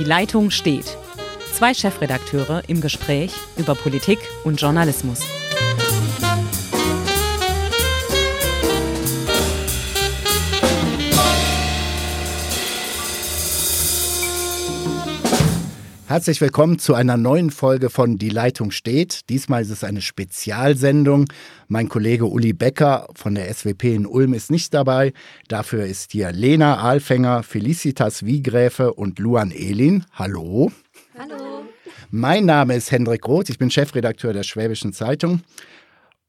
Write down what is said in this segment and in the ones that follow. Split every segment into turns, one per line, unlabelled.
Die Leitung steht. Zwei Chefredakteure im Gespräch über Politik und Journalismus.
Herzlich willkommen zu einer neuen Folge von Die Leitung steht. Diesmal ist es eine Spezialsendung. Mein Kollege Uli Becker von der SWP in Ulm ist nicht dabei. Dafür ist hier Lena Ahlfänger, Felicitas Wiegräfe und Luan Elin. Hallo.
Hallo.
Mein Name ist Hendrik Roth, ich bin Chefredakteur der Schwäbischen Zeitung.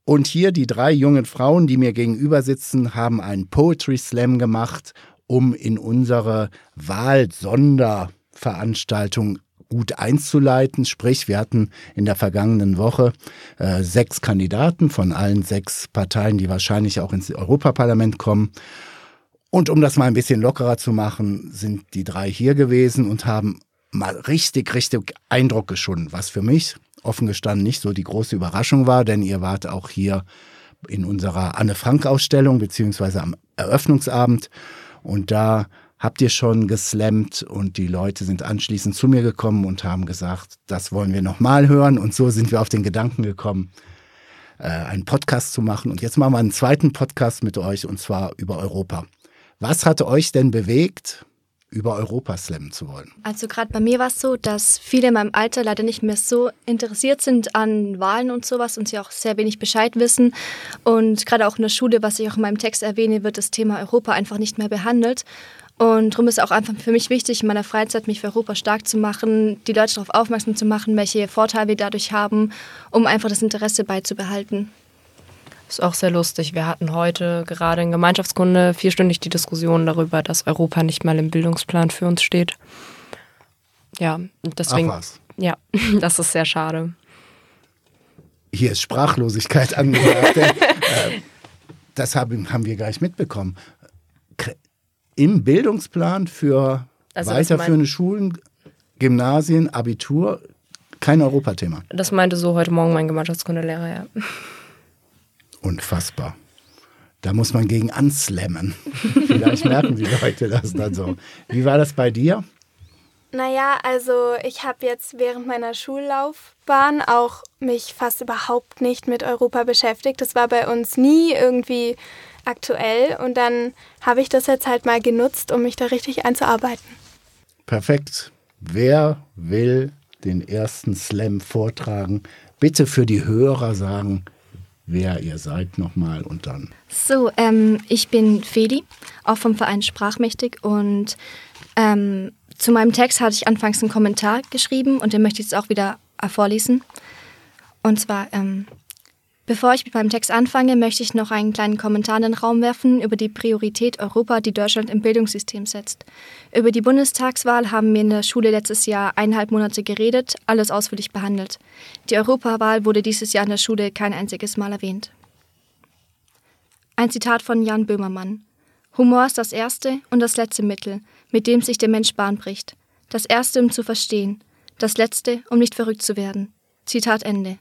Und hier die drei jungen Frauen, die mir gegenüber sitzen, haben einen Poetry Slam gemacht, um in unsere Wahlsonderveranstaltung gut einzuleiten. Sprich, wir hatten in der vergangenen Woche äh, sechs Kandidaten von allen sechs Parteien, die wahrscheinlich auch ins Europaparlament kommen. Und um das mal ein bisschen lockerer zu machen, sind die drei hier gewesen und haben mal richtig, richtig Eindruck geschunden, was für mich offen gestanden nicht so die große Überraschung war, denn ihr wart auch hier in unserer Anne Frank Ausstellung beziehungsweise am Eröffnungsabend und da habt ihr schon geslammt und die Leute sind anschließend zu mir gekommen und haben gesagt, das wollen wir nochmal hören. Und so sind wir auf den Gedanken gekommen, äh, einen Podcast zu machen. Und jetzt machen wir einen zweiten Podcast mit euch und zwar über Europa. Was hat euch denn bewegt, über Europa slammen zu wollen?
Also gerade bei mir war es so, dass viele in meinem Alter leider nicht mehr so interessiert sind an Wahlen und sowas und sie auch sehr wenig Bescheid wissen. Und gerade auch in der Schule, was ich auch in meinem Text erwähne, wird das Thema Europa einfach nicht mehr behandelt. Und darum ist es auch einfach für mich wichtig, in meiner Freizeit mich für Europa stark zu machen, die Leute darauf aufmerksam zu machen, welche Vorteile wir dadurch haben, um einfach das Interesse beizubehalten.
Das ist auch sehr lustig. Wir hatten heute gerade in Gemeinschaftskunde vierstündig die Diskussion darüber, dass Europa nicht mal im Bildungsplan für uns steht. Ja, deswegen.
Ach was.
Ja, das ist sehr schade.
Hier ist Sprachlosigkeit angesagt. äh, das haben, haben wir gleich mitbekommen im Bildungsplan für also weiterführende Schulen, Gymnasien, Abitur kein Europathema.
Das meinte so heute Morgen mein Gemeinschaftskundelehrer, ja.
Unfassbar. Da muss man gegen anslammen. Vielleicht merken die Leute das dann so. Wie war das bei dir?
Naja, also ich habe jetzt während meiner Schullaufbahn auch mich fast überhaupt nicht mit Europa beschäftigt. Das war bei uns nie irgendwie aktuell und dann habe ich das jetzt halt mal genutzt, um mich da richtig einzuarbeiten.
Perfekt. Wer will den ersten Slam vortragen? Bitte für die Hörer sagen, wer ihr seid nochmal und dann.
So, ähm, ich bin Feli, auch vom Verein Sprachmächtig und ähm, zu meinem Text hatte ich anfangs einen Kommentar geschrieben und den möchte ich jetzt auch wieder vorlesen. Und zwar, ähm, Bevor ich mit meinem Text anfange, möchte ich noch einen kleinen Kommentar in den Raum werfen über die Priorität Europa, die Deutschland im Bildungssystem setzt. Über die Bundestagswahl haben wir in der Schule letztes Jahr eineinhalb Monate geredet, alles ausführlich behandelt. Die Europawahl wurde dieses Jahr in der Schule kein einziges Mal erwähnt. Ein Zitat von Jan Böhmermann. Humor ist das erste und das letzte Mittel, mit dem sich der Mensch Bahn bricht. Das erste, um zu verstehen, das letzte, um nicht verrückt zu werden. Zitat Ende.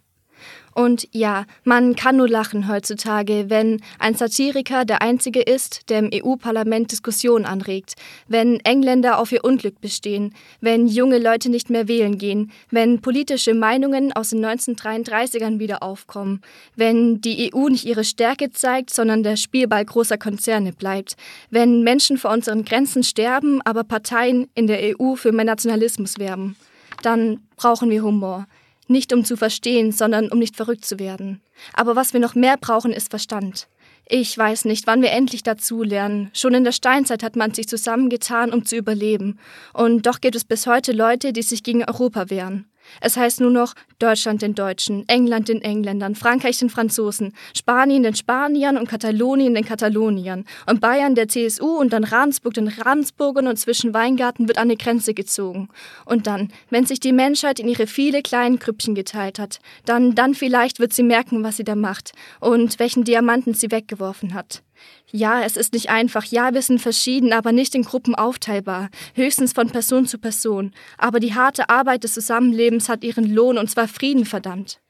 Und ja, man kann nur lachen heutzutage, wenn ein Satiriker der Einzige ist, der im EU-Parlament Diskussionen anregt, wenn Engländer auf ihr Unglück bestehen, wenn junge Leute nicht mehr wählen gehen, wenn politische Meinungen aus den 1933ern wieder aufkommen, wenn die EU nicht ihre Stärke zeigt, sondern der Spielball großer Konzerne bleibt, wenn Menschen vor unseren Grenzen sterben, aber Parteien in der EU für mehr Nationalismus werben. Dann brauchen wir Humor. Nicht um zu verstehen, sondern um nicht verrückt zu werden. Aber was wir noch mehr brauchen, ist Verstand. Ich weiß nicht, wann wir endlich dazu lernen. Schon in der Steinzeit hat man sich zusammengetan, um zu überleben. Und doch gibt es bis heute Leute, die sich gegen Europa wehren. Es heißt nur noch Deutschland den Deutschen, England den Engländern, Frankreich den Franzosen, Spanien den Spaniern und Katalonien den Kataloniern und Bayern der CSU und dann Ravensburg den Ravensburgern und zwischen Weingarten wird eine Grenze gezogen. Und dann, wenn sich die Menschheit in ihre viele kleinen Krüppchen geteilt hat, dann, dann vielleicht wird sie merken, was sie da macht und welchen Diamanten sie weggeworfen hat. Ja, es ist nicht einfach. Ja, wir sind verschieden, aber nicht in Gruppen aufteilbar. Höchstens von Person zu Person. Aber die harte Arbeit des Zusammenlebens hat ihren Lohn und zwar Frieden verdammt.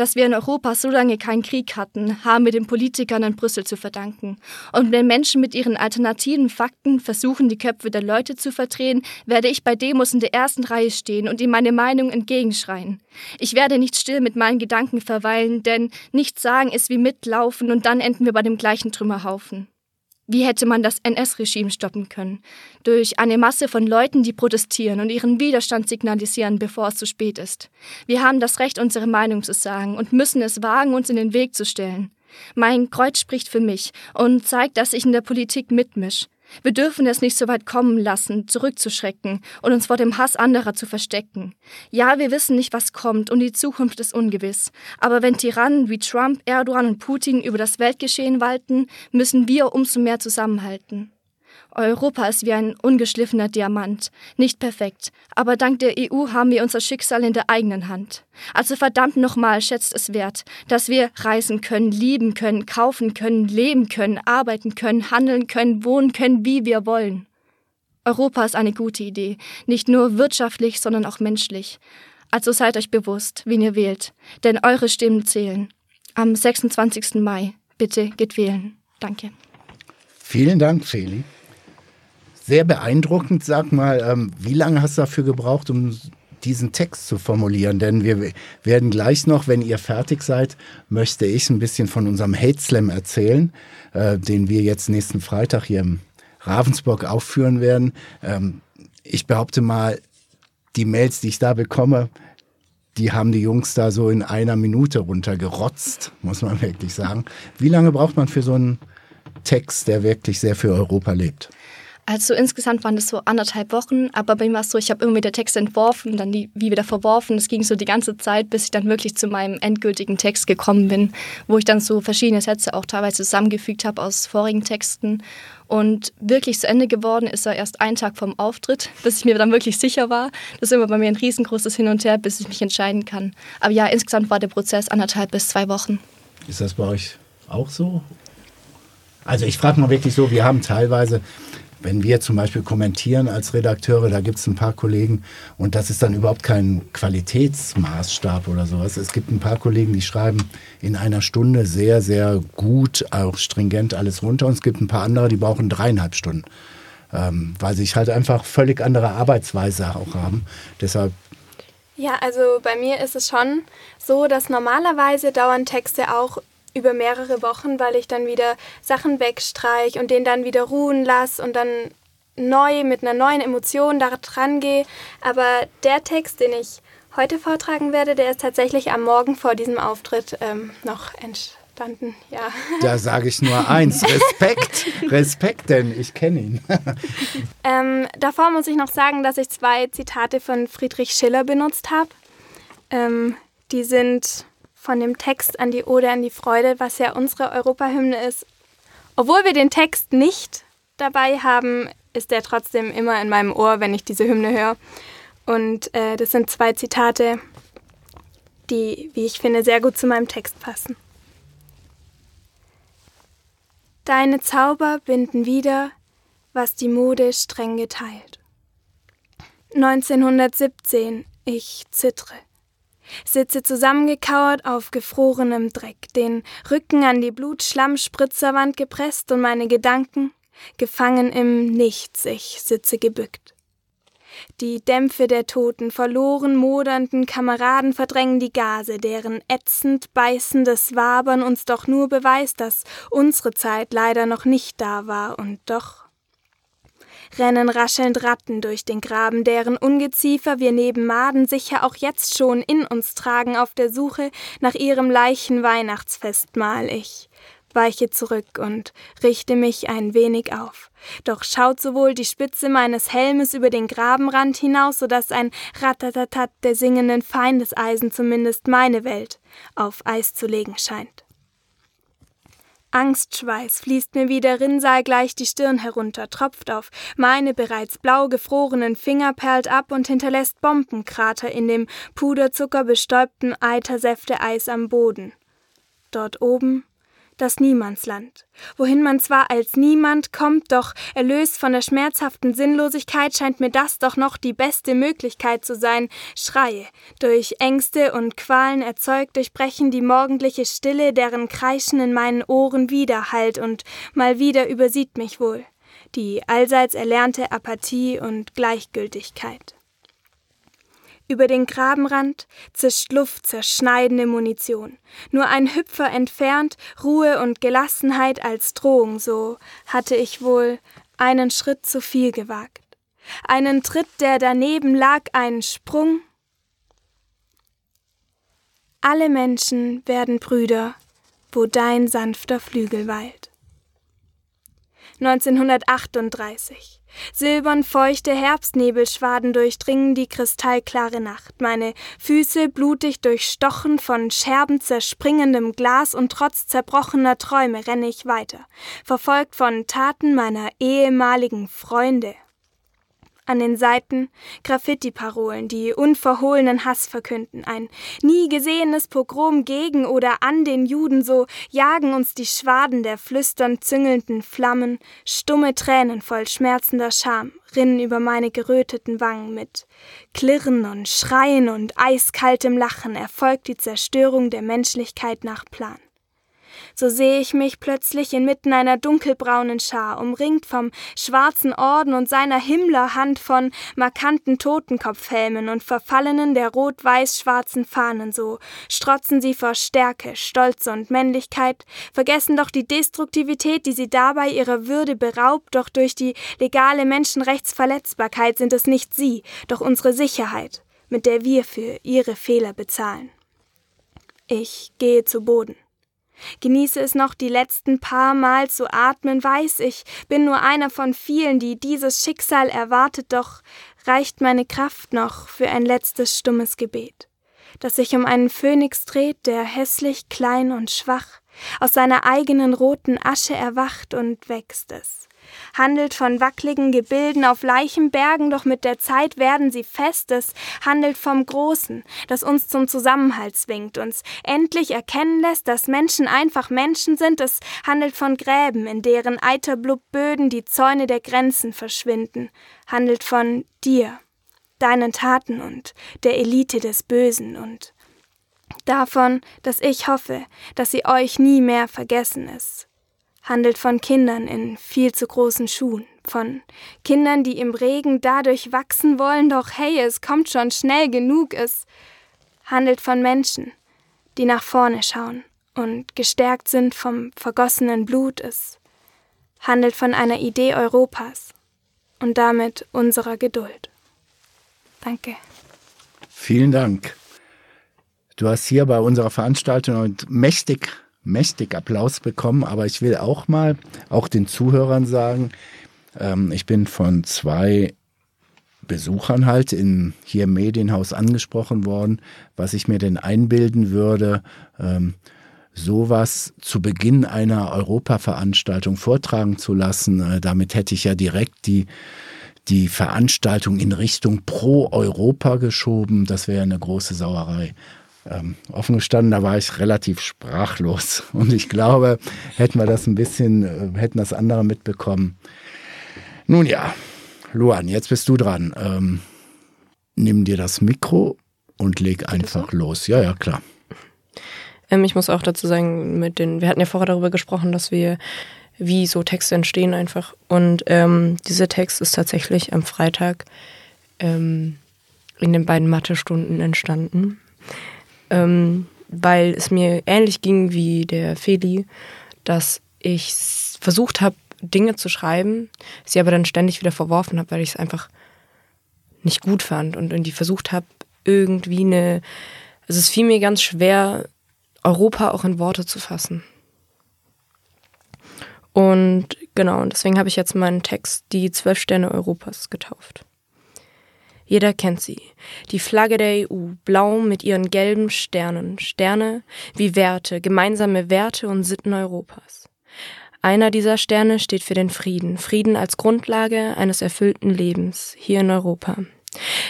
Dass wir in Europa so lange keinen Krieg hatten, haben wir den Politikern in Brüssel zu verdanken. Und wenn Menschen mit ihren alternativen Fakten versuchen, die Köpfe der Leute zu verdrehen, werde ich bei Demos in der ersten Reihe stehen und ihm meine Meinung entgegenschreien. Ich werde nicht still mit meinen Gedanken verweilen, denn nichts sagen ist wie mitlaufen und dann enden wir bei dem gleichen Trümmerhaufen. Wie hätte man das NS-Regime stoppen können? Durch eine Masse von Leuten, die protestieren und ihren Widerstand signalisieren, bevor es zu spät ist. Wir haben das Recht, unsere Meinung zu sagen und müssen es wagen, uns in den Weg zu stellen. Mein Kreuz spricht für mich und zeigt, dass ich in der Politik mitmisch. Wir dürfen es nicht so weit kommen lassen, zurückzuschrecken und uns vor dem Hass anderer zu verstecken. Ja, wir wissen nicht, was kommt und die Zukunft ist ungewiss. Aber wenn Tyrannen wie Trump, Erdogan und Putin über das Weltgeschehen walten, müssen wir umso mehr zusammenhalten. Europa ist wie ein ungeschliffener Diamant, nicht perfekt, aber dank der EU haben wir unser Schicksal in der eigenen Hand. Also verdammt nochmal schätzt es wert, dass wir reisen können, lieben können, kaufen können, leben können, arbeiten können, handeln können, wohnen können, wie wir wollen. Europa ist eine gute Idee, nicht nur wirtschaftlich, sondern auch menschlich. Also seid euch bewusst, wen ihr wählt, denn eure Stimmen zählen. Am 26. Mai, bitte geht wählen. Danke.
Vielen Dank, Feli sehr beeindruckend. Sag mal, ähm, wie lange hast du dafür gebraucht, um diesen Text zu formulieren? Denn wir werden gleich noch, wenn ihr fertig seid, möchte ich ein bisschen von unserem Hate Slam erzählen, äh, den wir jetzt nächsten Freitag hier im Ravensburg aufführen werden. Ähm, ich behaupte mal, die Mails, die ich da bekomme, die haben die Jungs da so in einer Minute runtergerotzt, muss man wirklich sagen. Wie lange braucht man für so einen Text, der wirklich sehr für Europa lebt?
Also insgesamt waren das so anderthalb Wochen, aber bei mir war es so, ich habe immer wieder Texte entworfen, dann die, wie wieder verworfen. Es ging so die ganze Zeit, bis ich dann wirklich zu meinem endgültigen Text gekommen bin, wo ich dann so verschiedene Sätze auch teilweise zusammengefügt habe aus vorigen Texten. Und wirklich zu Ende geworden ist er erst einen Tag vom Auftritt, bis ich mir dann wirklich sicher war. Das ist immer bei mir ein riesengroßes Hin und Her, bis ich mich entscheiden kann. Aber ja, insgesamt war der Prozess anderthalb bis zwei Wochen.
Ist das bei euch auch so? Also ich frage mal wirklich so, wir haben teilweise wenn wir zum Beispiel kommentieren als Redakteure, da gibt es ein paar Kollegen und das ist dann überhaupt kein Qualitätsmaßstab oder sowas. Es gibt ein paar Kollegen, die schreiben in einer Stunde sehr, sehr gut, auch stringent alles runter und es gibt ein paar andere, die brauchen dreieinhalb Stunden, ähm, weil sie halt einfach völlig andere Arbeitsweise auch haben. Deshalb
ja, also bei mir ist es schon so, dass normalerweise dauern Texte auch über mehrere Wochen, weil ich dann wieder Sachen wegstreich und den dann wieder ruhen lasse und dann neu mit einer neuen Emotion da dran gehe. Aber der Text, den ich heute vortragen werde, der ist tatsächlich am Morgen vor diesem Auftritt ähm, noch entstanden. Ja.
Da sage ich nur eins: Respekt, Respekt, denn ich kenne ihn.
ähm, davor muss ich noch sagen, dass ich zwei Zitate von Friedrich Schiller benutzt habe. Ähm, die sind von dem Text an die Ode an die Freude, was ja unsere Europahymne ist. Obwohl wir den Text nicht dabei haben, ist der trotzdem immer in meinem Ohr, wenn ich diese Hymne höre. Und äh, das sind zwei Zitate, die, wie ich finde, sehr gut zu meinem Text passen. Deine Zauber binden wieder, was die Mode streng geteilt. 1917, ich zittre sitze zusammengekauert auf gefrorenem Dreck, den Rücken an die Blutschlammspritzerwand gepresst und meine Gedanken gefangen im Nichts, ich sitze gebückt. Die Dämpfe der toten, verloren modernden Kameraden verdrängen die Gase, deren ätzend beißendes Wabern uns doch nur beweist, dass unsere Zeit leider noch nicht da war und doch rennen raschelnd Ratten durch den Graben, deren Ungeziefer wir neben Maden sicher auch jetzt schon in uns tragen auf der Suche nach ihrem Leichenweihnachtsfestmahl ich weiche zurück und richte mich ein wenig auf. Doch schaut sowohl die Spitze meines Helmes über den Grabenrand hinaus, so dass ein Ratatatat der singenden Feindeseisen zumindest meine Welt auf Eis zu legen scheint. Angstschweiß fließt mir wie der Rinnsal gleich die Stirn herunter, tropft auf meine bereits blau gefrorenen Finger, perlt ab und hinterlässt Bombenkrater in dem puderzuckerbestäubten Eitersäfte Eis am Boden. Dort oben das Niemandsland, wohin man zwar als niemand kommt, doch erlöst von der schmerzhaften Sinnlosigkeit scheint mir das doch noch die beste Möglichkeit zu sein. Schreie, durch Ängste und Qualen erzeugt, durchbrechen die morgendliche Stille, deren Kreischen in meinen Ohren widerhallt und mal wieder übersieht mich wohl die allseits erlernte Apathie und Gleichgültigkeit. Über den Grabenrand zischt Luft zerschneidende Munition. Nur ein Hüpfer entfernt, Ruhe und Gelassenheit als Drohung, so hatte ich wohl einen Schritt zu viel gewagt. Einen Tritt, der daneben lag, einen Sprung. Alle Menschen werden Brüder, wo dein sanfter Flügel weilt. 1938 Silbern feuchte Herbstnebelschwaden durchdringen die kristallklare Nacht. Meine Füße blutig durchstochen von Scherben zerspringendem Glas und trotz zerbrochener Träume renne ich weiter, verfolgt von Taten meiner ehemaligen Freunde an den Seiten Graffiti-Parolen, die unverhohlenen Hass verkünden. Ein nie gesehenes Pogrom gegen oder an den Juden, so jagen uns die Schwaden der flüsternd züngelnden Flammen, stumme Tränen voll schmerzender Scham rinnen über meine geröteten Wangen mit. Klirren und Schreien und eiskaltem Lachen erfolgt die Zerstörung der Menschlichkeit nach Plan so sehe ich mich plötzlich inmitten einer dunkelbraunen Schar, umringt vom schwarzen Orden und seiner Himmlerhand von markanten Totenkopfhelmen und verfallenen der rot-weiß-schwarzen Fahnen, so strotzen sie vor Stärke, Stolz und Männlichkeit, vergessen doch die Destruktivität, die sie dabei ihrer Würde beraubt, doch durch die legale Menschenrechtsverletzbarkeit sind es nicht sie, doch unsere Sicherheit, mit der wir für ihre Fehler bezahlen. Ich gehe zu Boden. Genieße es noch die letzten paar Mal zu atmen, weiß ich, bin nur einer von vielen, die dieses Schicksal erwartet, doch reicht meine Kraft noch für ein letztes stummes Gebet, das sich um einen Phönix dreht, der hässlich, klein und schwach aus seiner eigenen roten Asche erwacht und wächst es handelt von wackligen Gebilden auf Leichenbergen, doch mit der Zeit werden sie fest. Es handelt vom Großen, das uns zum Zusammenhalt zwingt, uns endlich erkennen lässt, dass Menschen einfach Menschen sind. Es handelt von Gräben, in deren Eiterblub-Böden die Zäune der Grenzen verschwinden. Handelt von dir, deinen Taten und der Elite des Bösen und davon, dass ich hoffe, dass sie euch nie mehr vergessen ist handelt von Kindern in viel zu großen Schuhen, von Kindern, die im Regen dadurch wachsen wollen, doch hey, es kommt schon schnell genug, es handelt von Menschen, die nach vorne schauen und gestärkt sind vom vergossenen Blut, es handelt von einer Idee Europas und damit unserer Geduld. Danke.
Vielen Dank. Du hast hier bei unserer Veranstaltung mächtig mächtig Applaus bekommen, aber ich will auch mal, auch den Zuhörern sagen, ähm, ich bin von zwei Besuchern halt in hier im Medienhaus angesprochen worden, was ich mir denn einbilden würde, ähm, sowas zu Beginn einer Europaveranstaltung vortragen zu lassen. Äh, damit hätte ich ja direkt die die Veranstaltung in Richtung pro Europa geschoben. Das wäre eine große Sauerei ähm, offen gestanden, da war ich relativ sprachlos. Und ich glaube, hätten wir das ein bisschen, äh, hätten das andere mitbekommen. Nun ja, Luan, jetzt bist du dran. Ähm, nimm dir das Mikro und leg einfach los. Ja, ja, klar.
Ähm, ich muss auch dazu sagen, mit den, wir hatten ja vorher darüber gesprochen, dass wir, wie so Texte entstehen einfach. Und ähm, dieser Text ist tatsächlich am Freitag ähm, in den beiden Mathe-Stunden entstanden ähm, weil es mir ähnlich ging wie der Feli, dass ich versucht habe, Dinge zu schreiben, sie aber dann ständig wieder verworfen habe, weil ich es einfach nicht gut fand und irgendwie versucht habe, irgendwie eine. Also es fiel mir ganz schwer, Europa auch in Worte zu fassen. Und genau, und deswegen habe ich jetzt meinen Text Die zwölf Sterne Europas getauft. Jeder kennt sie. Die Flagge der EU, blau mit ihren gelben Sternen. Sterne wie Werte, gemeinsame Werte und Sitten Europas. Einer dieser Sterne steht für den Frieden. Frieden als Grundlage eines erfüllten Lebens hier in Europa.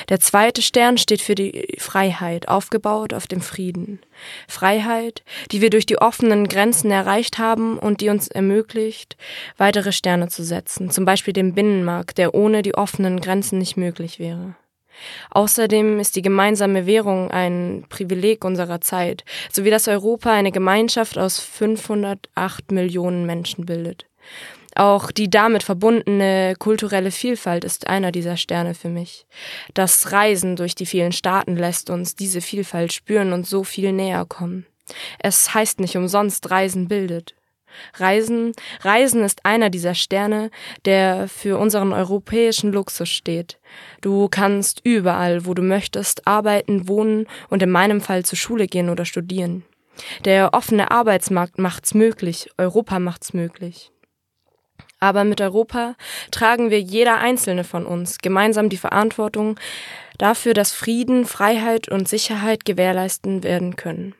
Der zweite Stern steht für die Freiheit, aufgebaut auf dem Frieden. Freiheit, die wir durch die offenen Grenzen erreicht haben und die uns ermöglicht, weitere Sterne zu setzen, zum Beispiel den Binnenmarkt, der ohne die offenen Grenzen nicht möglich wäre. Außerdem ist die gemeinsame Währung ein Privileg unserer Zeit, sowie dass Europa eine Gemeinschaft aus 508 Millionen Menschen bildet. Auch die damit verbundene kulturelle Vielfalt ist einer dieser Sterne für mich. Das Reisen durch die vielen Staaten lässt uns diese Vielfalt spüren und so viel näher kommen. Es heißt nicht umsonst Reisen bildet. Reisen, Reisen ist einer dieser Sterne, der für unseren europäischen Luxus steht. Du kannst überall, wo du möchtest, arbeiten, wohnen und in meinem Fall zur Schule gehen oder studieren. Der offene Arbeitsmarkt macht's möglich, Europa macht's möglich. Aber mit Europa tragen wir jeder einzelne von uns gemeinsam die Verantwortung dafür, dass Frieden, Freiheit und Sicherheit gewährleisten werden können.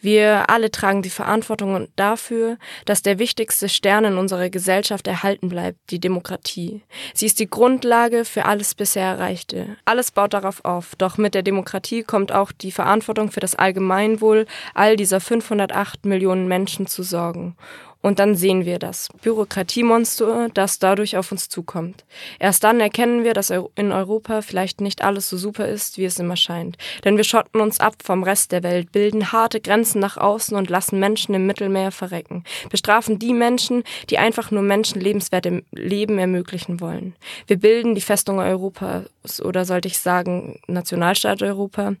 Wir alle tragen die Verantwortung dafür, dass der wichtigste Stern in unserer Gesellschaft erhalten bleibt, die Demokratie. Sie ist die Grundlage für alles bisher Erreichte. Alles baut darauf auf. Doch mit der Demokratie kommt auch die Verantwortung für das Allgemeinwohl all dieser 508 Millionen Menschen zu sorgen. Und dann sehen wir das Bürokratiemonster, das dadurch auf uns zukommt. Erst dann erkennen wir, dass in Europa vielleicht nicht alles so super ist, wie es immer scheint. Denn wir schotten uns ab vom Rest der Welt, bilden harte Grenzen nach außen und lassen Menschen im Mittelmeer verrecken. Bestrafen die Menschen, die einfach nur Menschen lebenswerte Leben ermöglichen wollen. Wir bilden die Festung Europas oder sollte ich sagen Nationalstaat Europa.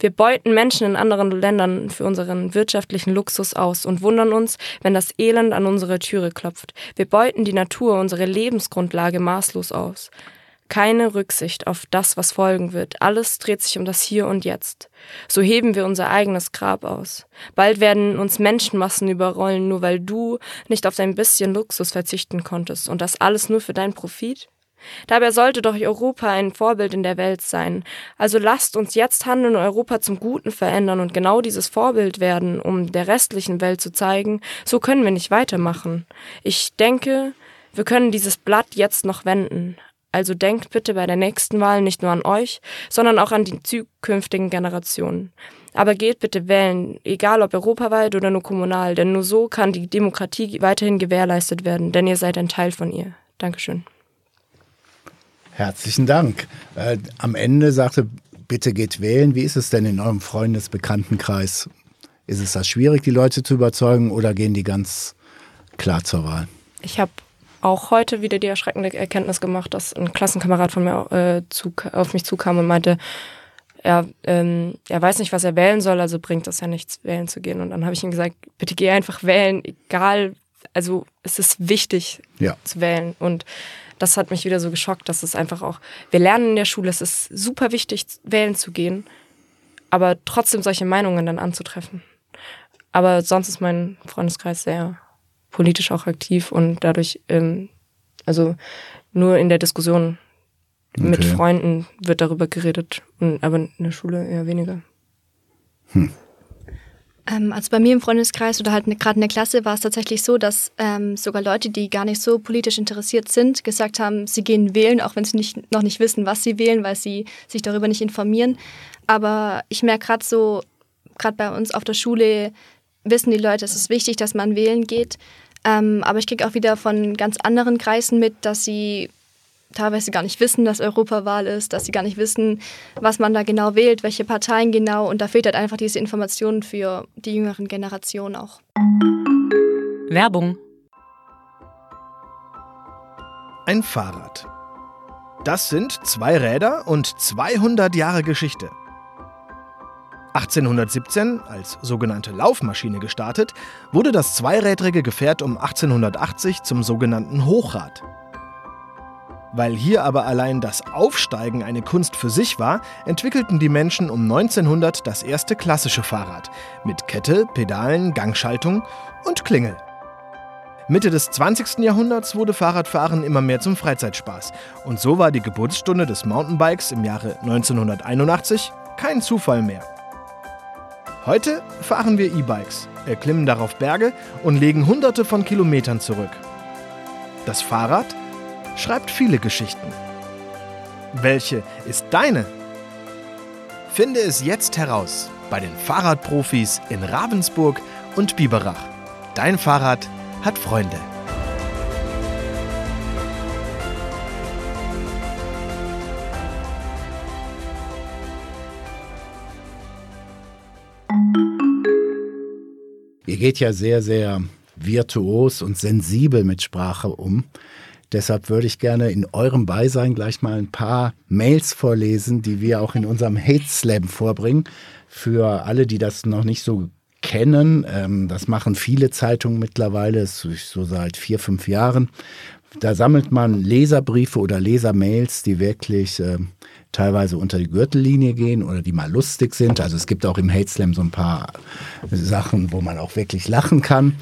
Wir beuten Menschen in anderen Ländern für unseren wirtschaftlichen Luxus aus und wundern uns, wenn das Elend Elend an unsere Türe klopft. Wir beuten die Natur, unsere Lebensgrundlage maßlos aus. Keine Rücksicht auf das, was folgen wird. Alles dreht sich um das Hier und Jetzt. So heben wir unser eigenes Grab aus. Bald werden uns Menschenmassen überrollen, nur weil du nicht auf dein bisschen Luxus verzichten konntest. Und das alles nur für deinen Profit? Dabei sollte doch Europa ein Vorbild in der Welt sein. Also lasst uns jetzt handeln und Europa zum Guten verändern und genau dieses Vorbild werden, um der restlichen Welt zu zeigen, so können wir nicht weitermachen. Ich denke, wir können dieses Blatt jetzt noch wenden. Also denkt bitte bei der nächsten Wahl nicht nur an euch, sondern auch an die zukünftigen Generationen. Aber geht bitte wählen, egal ob europaweit oder nur kommunal, denn nur so kann die Demokratie weiterhin gewährleistet werden, denn ihr seid ein Teil von ihr. Dankeschön.
Herzlichen Dank. Äh, am Ende sagte, bitte geht wählen. Wie ist es denn in eurem Freundesbekanntenkreis? Ist es das schwierig, die Leute zu überzeugen oder gehen die ganz klar zur Wahl?
Ich habe auch heute wieder die erschreckende Erkenntnis gemacht, dass ein Klassenkamerad von mir äh, zu, auf mich zukam und meinte, er, ähm, er weiß nicht, was er wählen soll, also bringt das ja nichts, wählen zu gehen. Und dann habe ich ihm gesagt, bitte geh einfach wählen, egal, also es ist wichtig ja. zu wählen. Und das hat mich wieder so geschockt, dass es einfach auch, wir lernen in der Schule, es ist super wichtig, wählen zu gehen, aber trotzdem solche Meinungen dann anzutreffen. Aber sonst ist mein Freundeskreis sehr politisch auch aktiv und dadurch, ähm, also nur in der Diskussion okay. mit Freunden wird darüber geredet, aber in der Schule eher weniger.
Hm. Ähm, also bei mir im Freundeskreis oder halt ne, gerade in der Klasse war es tatsächlich so, dass ähm, sogar Leute, die gar nicht so politisch interessiert sind, gesagt haben, sie gehen wählen, auch wenn sie nicht, noch nicht wissen, was sie wählen, weil sie sich darüber nicht informieren. Aber ich merke gerade so, gerade bei uns auf der Schule wissen die Leute, es ist wichtig, dass man wählen geht. Ähm, aber ich kriege auch wieder von ganz anderen Kreisen mit, dass sie teilweise gar nicht wissen, dass Europawahl ist, dass sie gar nicht wissen, was man da genau wählt, welche Parteien genau. Und da fehlt halt einfach diese Information für die jüngeren Generationen auch.
Werbung.
Ein Fahrrad. Das sind zwei Räder und 200 Jahre Geschichte. 1817, als sogenannte Laufmaschine gestartet, wurde das zweirädrige Gefährt um 1880 zum sogenannten Hochrad. Weil hier aber allein das Aufsteigen eine Kunst für sich war, entwickelten die Menschen um 1900 das erste klassische Fahrrad mit Kette, Pedalen, Gangschaltung und Klingel. Mitte des 20. Jahrhunderts wurde Fahrradfahren immer mehr zum Freizeitspaß und so war die Geburtsstunde des Mountainbikes im Jahre 1981 kein Zufall mehr. Heute fahren wir E-Bikes, erklimmen darauf Berge und legen hunderte von Kilometern zurück. Das Fahrrad schreibt viele Geschichten. Welche ist deine? Finde es jetzt heraus bei den Fahrradprofis in Ravensburg und Biberach. Dein Fahrrad hat Freunde.
Ihr geht ja sehr, sehr virtuos und sensibel mit Sprache um. Deshalb würde ich gerne in eurem Beisein gleich mal ein paar Mails vorlesen, die wir auch in unserem Hate Slam vorbringen. Für alle, die das noch nicht so kennen, ähm, das machen viele Zeitungen mittlerweile, so seit vier, fünf Jahren. Da sammelt man Leserbriefe oder Lesermails, die wirklich äh, teilweise unter die Gürtellinie gehen oder die mal lustig sind. Also es gibt auch im Hate Slam so ein paar Sachen, wo man auch wirklich lachen kann.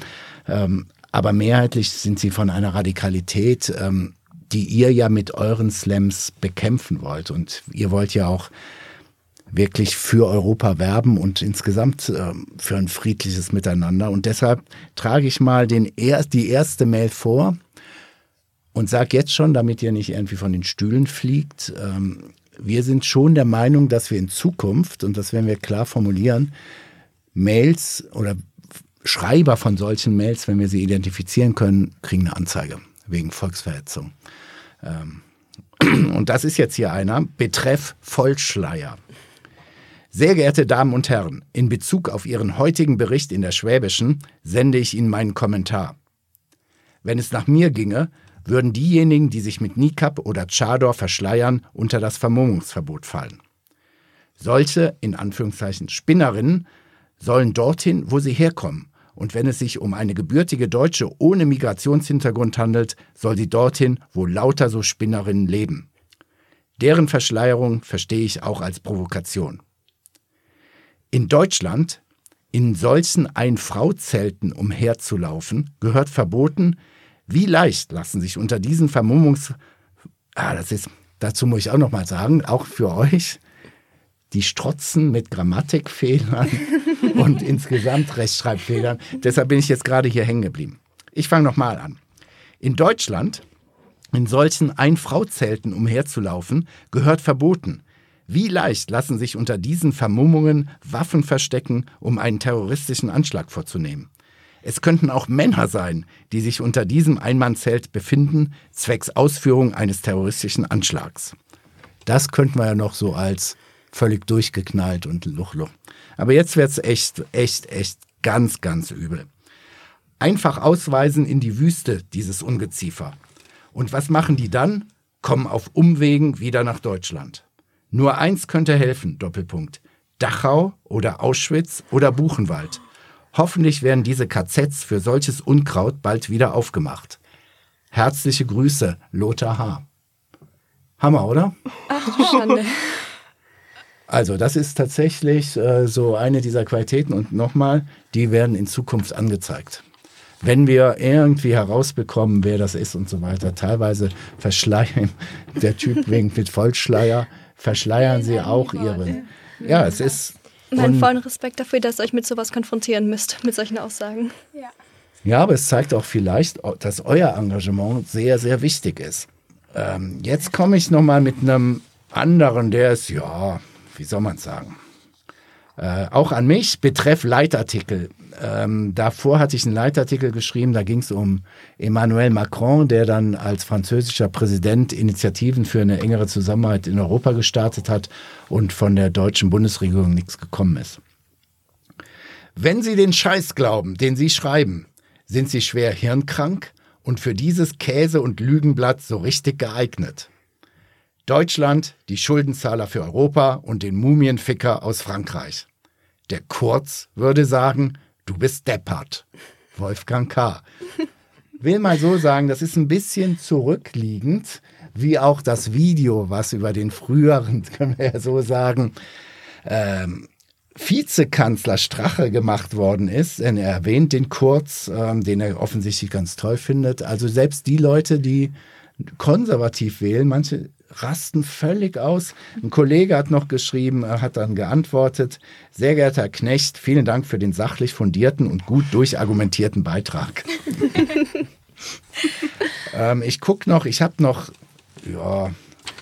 Ähm, aber mehrheitlich sind sie von einer Radikalität, ähm, die ihr ja mit euren Slams bekämpfen wollt. Und ihr wollt ja auch wirklich für Europa werben und insgesamt äh, für ein friedliches Miteinander. Und deshalb trage ich mal den er die erste Mail vor und sage jetzt schon, damit ihr nicht irgendwie von den Stühlen fliegt, ähm, wir sind schon der Meinung, dass wir in Zukunft, und das werden wir klar formulieren, Mails oder Schreiber von solchen Mails, wenn wir sie identifizieren können, kriegen eine Anzeige wegen Volksverhetzung. Ähm, und das ist jetzt hier einer, betreff Vollschleier. Sehr geehrte Damen und Herren, in Bezug auf Ihren heutigen Bericht in der Schwäbischen sende ich Ihnen meinen Kommentar. Wenn es nach mir ginge, würden diejenigen, die sich mit Nikab oder Chador verschleiern, unter das Vermummungsverbot fallen. Solche, in Anführungszeichen, Spinnerinnen sollen dorthin, wo sie herkommen. Und wenn es sich um eine gebürtige Deutsche ohne Migrationshintergrund handelt, soll sie dorthin, wo lauter so Spinnerinnen leben. Deren Verschleierung verstehe ich auch als Provokation. In Deutschland, in solchen Ein-Frau-Zelten umherzulaufen, gehört verboten, wie leicht lassen sich unter diesen Vermummungs... Ah, das ist, dazu muss ich auch noch mal sagen, auch für euch, die strotzen mit Grammatikfehlern und insgesamt Rechtschreibfehlern. Deshalb bin ich jetzt gerade hier hängen geblieben. Ich fange nochmal an. In Deutschland, in solchen Ein-Frau-Zelten umherzulaufen, gehört verboten. Wie leicht lassen sich unter diesen Vermummungen Waffen verstecken, um einen terroristischen Anschlag vorzunehmen? Es könnten auch Männer sein, die sich unter diesem Einmannzelt befinden, zwecks Ausführung eines terroristischen Anschlags. Das könnten wir ja noch so als völlig durchgeknallt und luchluch. Aber jetzt wird's echt, echt, echt ganz, ganz übel. Einfach ausweisen in die Wüste, dieses Ungeziefer. Und was machen die dann? Kommen auf Umwegen wieder nach Deutschland. Nur eins könnte helfen, Doppelpunkt. Dachau oder Auschwitz oder Buchenwald. Hoffentlich werden diese KZs für solches Unkraut bald wieder aufgemacht. Herzliche Grüße, Lothar H. Hammer, oder?
Ach du Schande.
Also das ist tatsächlich äh, so eine dieser Qualitäten und nochmal, die werden in Zukunft angezeigt. Wenn wir irgendwie herausbekommen, wer das ist und so weiter, teilweise verschleiern, der Typ winkt mit Vollschleier, verschleiern sie auch ihre. Ja, es ist
mein vollen Respekt dafür, dass ihr euch mit sowas konfrontieren müsst, mit solchen Aussagen.
Ja.
Ja, aber es zeigt auch vielleicht, dass euer Engagement sehr, sehr wichtig ist. Ähm, jetzt komme ich nochmal mit einem anderen, der ist, ja, wie soll man sagen, äh, auch an mich, betreff Leitartikel. Ähm, davor hatte ich einen Leitartikel geschrieben, da ging es um Emmanuel Macron, der dann als französischer Präsident Initiativen für eine engere Zusammenarbeit in Europa gestartet hat und von der deutschen Bundesregierung nichts gekommen ist. Wenn Sie den Scheiß glauben, den Sie schreiben, sind Sie schwer hirnkrank und für dieses Käse- und Lügenblatt so richtig geeignet. Deutschland, die Schuldenzahler für Europa und den Mumienficker aus Frankreich. Der Kurz würde sagen, du bist deppert. Wolfgang K. Will mal so sagen, das ist ein bisschen zurückliegend, wie auch das Video, was über den früheren, können wir ja so sagen, ähm, Vizekanzler Strache gemacht worden ist. Denn er erwähnt den Kurz, ähm, den er offensichtlich ganz toll findet. Also selbst die Leute, die konservativ wählen, manche rasten völlig aus. Ein Kollege hat noch geschrieben, er hat dann geantwortet, sehr geehrter Herr Knecht, vielen Dank für den sachlich fundierten und gut durchargumentierten Beitrag. ähm, ich gucke noch, ich habe noch, ja,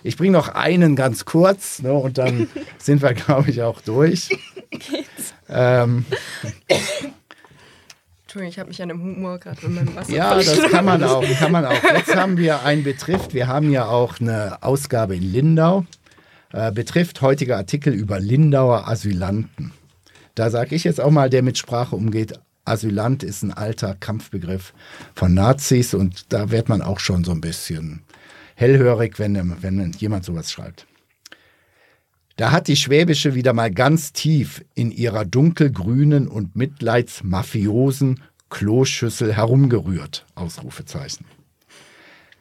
Ich bringe noch einen ganz kurz ne, und dann sind wir, glaube ich, auch durch. Ähm,
Entschuldigung, ich habe mich an dem Humor gerade mit meinem Wasser
ja, das kann man auch, kann man auch. Jetzt haben wir ein betrifft. Wir haben ja auch eine Ausgabe in Lindau. Äh, betrifft heutiger Artikel über Lindauer Asylanten. Da sage ich jetzt auch mal, der mit Sprache umgeht, Asylant ist ein alter Kampfbegriff von Nazis und da wird man auch schon so ein bisschen hellhörig, wenn, wenn jemand sowas schreibt. Da hat die Schwäbische wieder mal ganz tief in ihrer dunkelgrünen und mitleidsmafiosen Kloschüssel herumgerührt. Ausrufezeichen.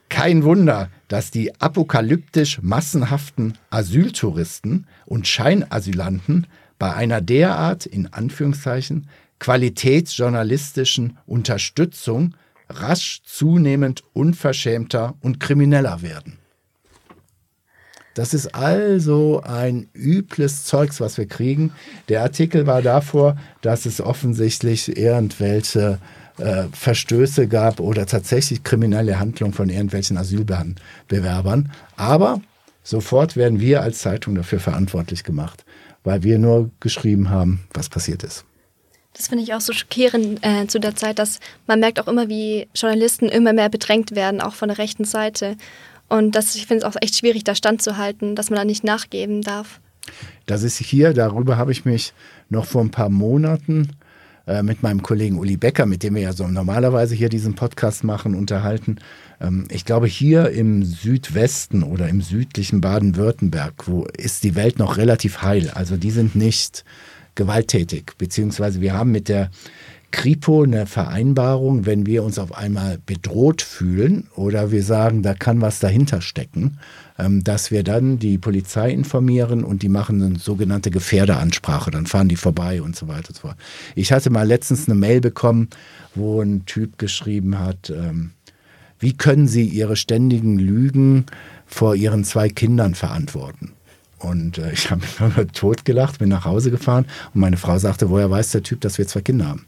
Kein Wunder, dass die apokalyptisch massenhaften Asyltouristen und Scheinasylanten bei einer derart in Anführungszeichen qualitätsjournalistischen Unterstützung rasch zunehmend unverschämter und krimineller werden. Das ist also ein übles Zeugs, was wir kriegen. Der Artikel war davor, dass es offensichtlich irgendwelche äh, Verstöße gab oder tatsächlich kriminelle Handlungen von irgendwelchen Asylbewerbern. Aber sofort werden wir als Zeitung dafür verantwortlich gemacht, weil wir nur geschrieben haben, was passiert ist.
Das finde ich auch so schockierend äh, zu der Zeit, dass man merkt auch immer, wie Journalisten immer mehr bedrängt werden, auch von der rechten Seite. Und das, ich finde es auch echt schwierig, da standzuhalten, dass man da nicht nachgeben darf.
Das ist hier, darüber habe ich mich noch vor ein paar Monaten äh, mit meinem Kollegen Uli Becker, mit dem wir ja so normalerweise hier diesen Podcast machen, unterhalten. Ähm, ich glaube, hier im Südwesten oder im südlichen Baden-Württemberg, wo ist die Welt noch relativ heil. Also die sind nicht gewalttätig, beziehungsweise wir haben mit der Kripo eine Vereinbarung, wenn wir uns auf einmal bedroht fühlen oder wir sagen, da kann was dahinter stecken, ähm, dass wir dann die Polizei informieren und die machen eine sogenannte Gefährderansprache. Dann fahren die vorbei und so weiter und so fort. Ich hatte mal letztens eine Mail bekommen, wo ein Typ geschrieben hat, ähm, wie können Sie Ihre ständigen Lügen vor Ihren zwei Kindern verantworten? Und äh, ich habe mich tot gelacht, bin nach Hause gefahren und meine Frau sagte, woher weiß der Typ, dass wir zwei Kinder haben?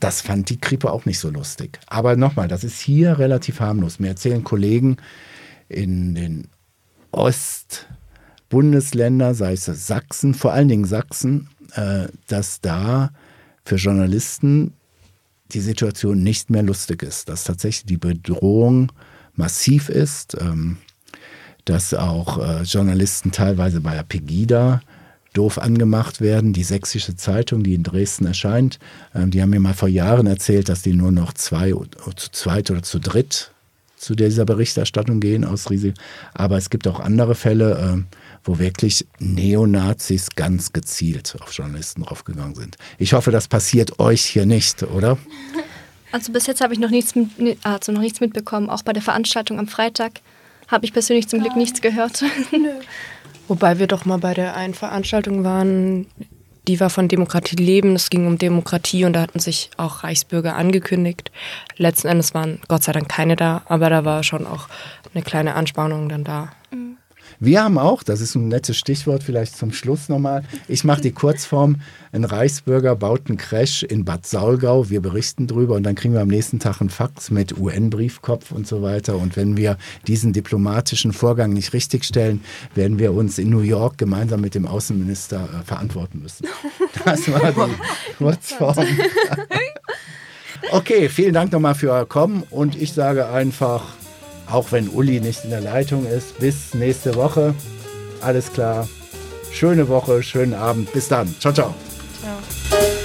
Das fand die Kripo auch nicht so lustig. Aber nochmal, das ist hier relativ harmlos. Mir erzählen Kollegen in den Ostbundesländern, sei es Sachsen, vor allen Dingen Sachsen, äh, dass da für Journalisten die Situation nicht mehr lustig ist, dass tatsächlich die Bedrohung massiv ist. Ähm, dass auch äh, Journalisten teilweise bei der Pegida doof angemacht werden. Die Sächsische Zeitung, die in Dresden erscheint, ähm, die haben mir mal vor Jahren erzählt, dass die nur noch zwei, zu zweit oder zu dritt zu dieser Berichterstattung gehen aus Risiko. Aber es gibt auch andere Fälle, äh, wo wirklich Neonazis ganz gezielt auf Journalisten draufgegangen sind. Ich hoffe, das passiert euch hier nicht, oder?
Also bis jetzt habe ich noch nichts, also noch nichts mitbekommen, auch bei der Veranstaltung am Freitag habe ich persönlich zum Glück nichts gehört.
Wobei wir doch mal bei der einen Veranstaltung waren, die war von Demokratie leben. Es ging um Demokratie und da hatten sich auch Reichsbürger angekündigt. Letzten Endes waren Gott sei Dank keine da, aber da war schon auch eine kleine Anspannung dann da.
Wir haben auch, das ist ein nettes Stichwort vielleicht zum Schluss nochmal, ich mache die Kurzform, ein Reichsbürger baut einen Crash in Bad Saulgau, wir berichten drüber und dann kriegen wir am nächsten Tag einen Fax mit UN-Briefkopf und so weiter. Und wenn wir diesen diplomatischen Vorgang nicht richtigstellen, werden wir uns in New York gemeinsam mit dem Außenminister äh, verantworten müssen. Das war die Kurzform. Okay, vielen Dank nochmal für euer Kommen und ich sage einfach auch wenn Uli nicht in der Leitung ist. Bis nächste Woche. Alles klar. Schöne Woche, schönen Abend. Bis dann. Ciao, ciao. Ciao.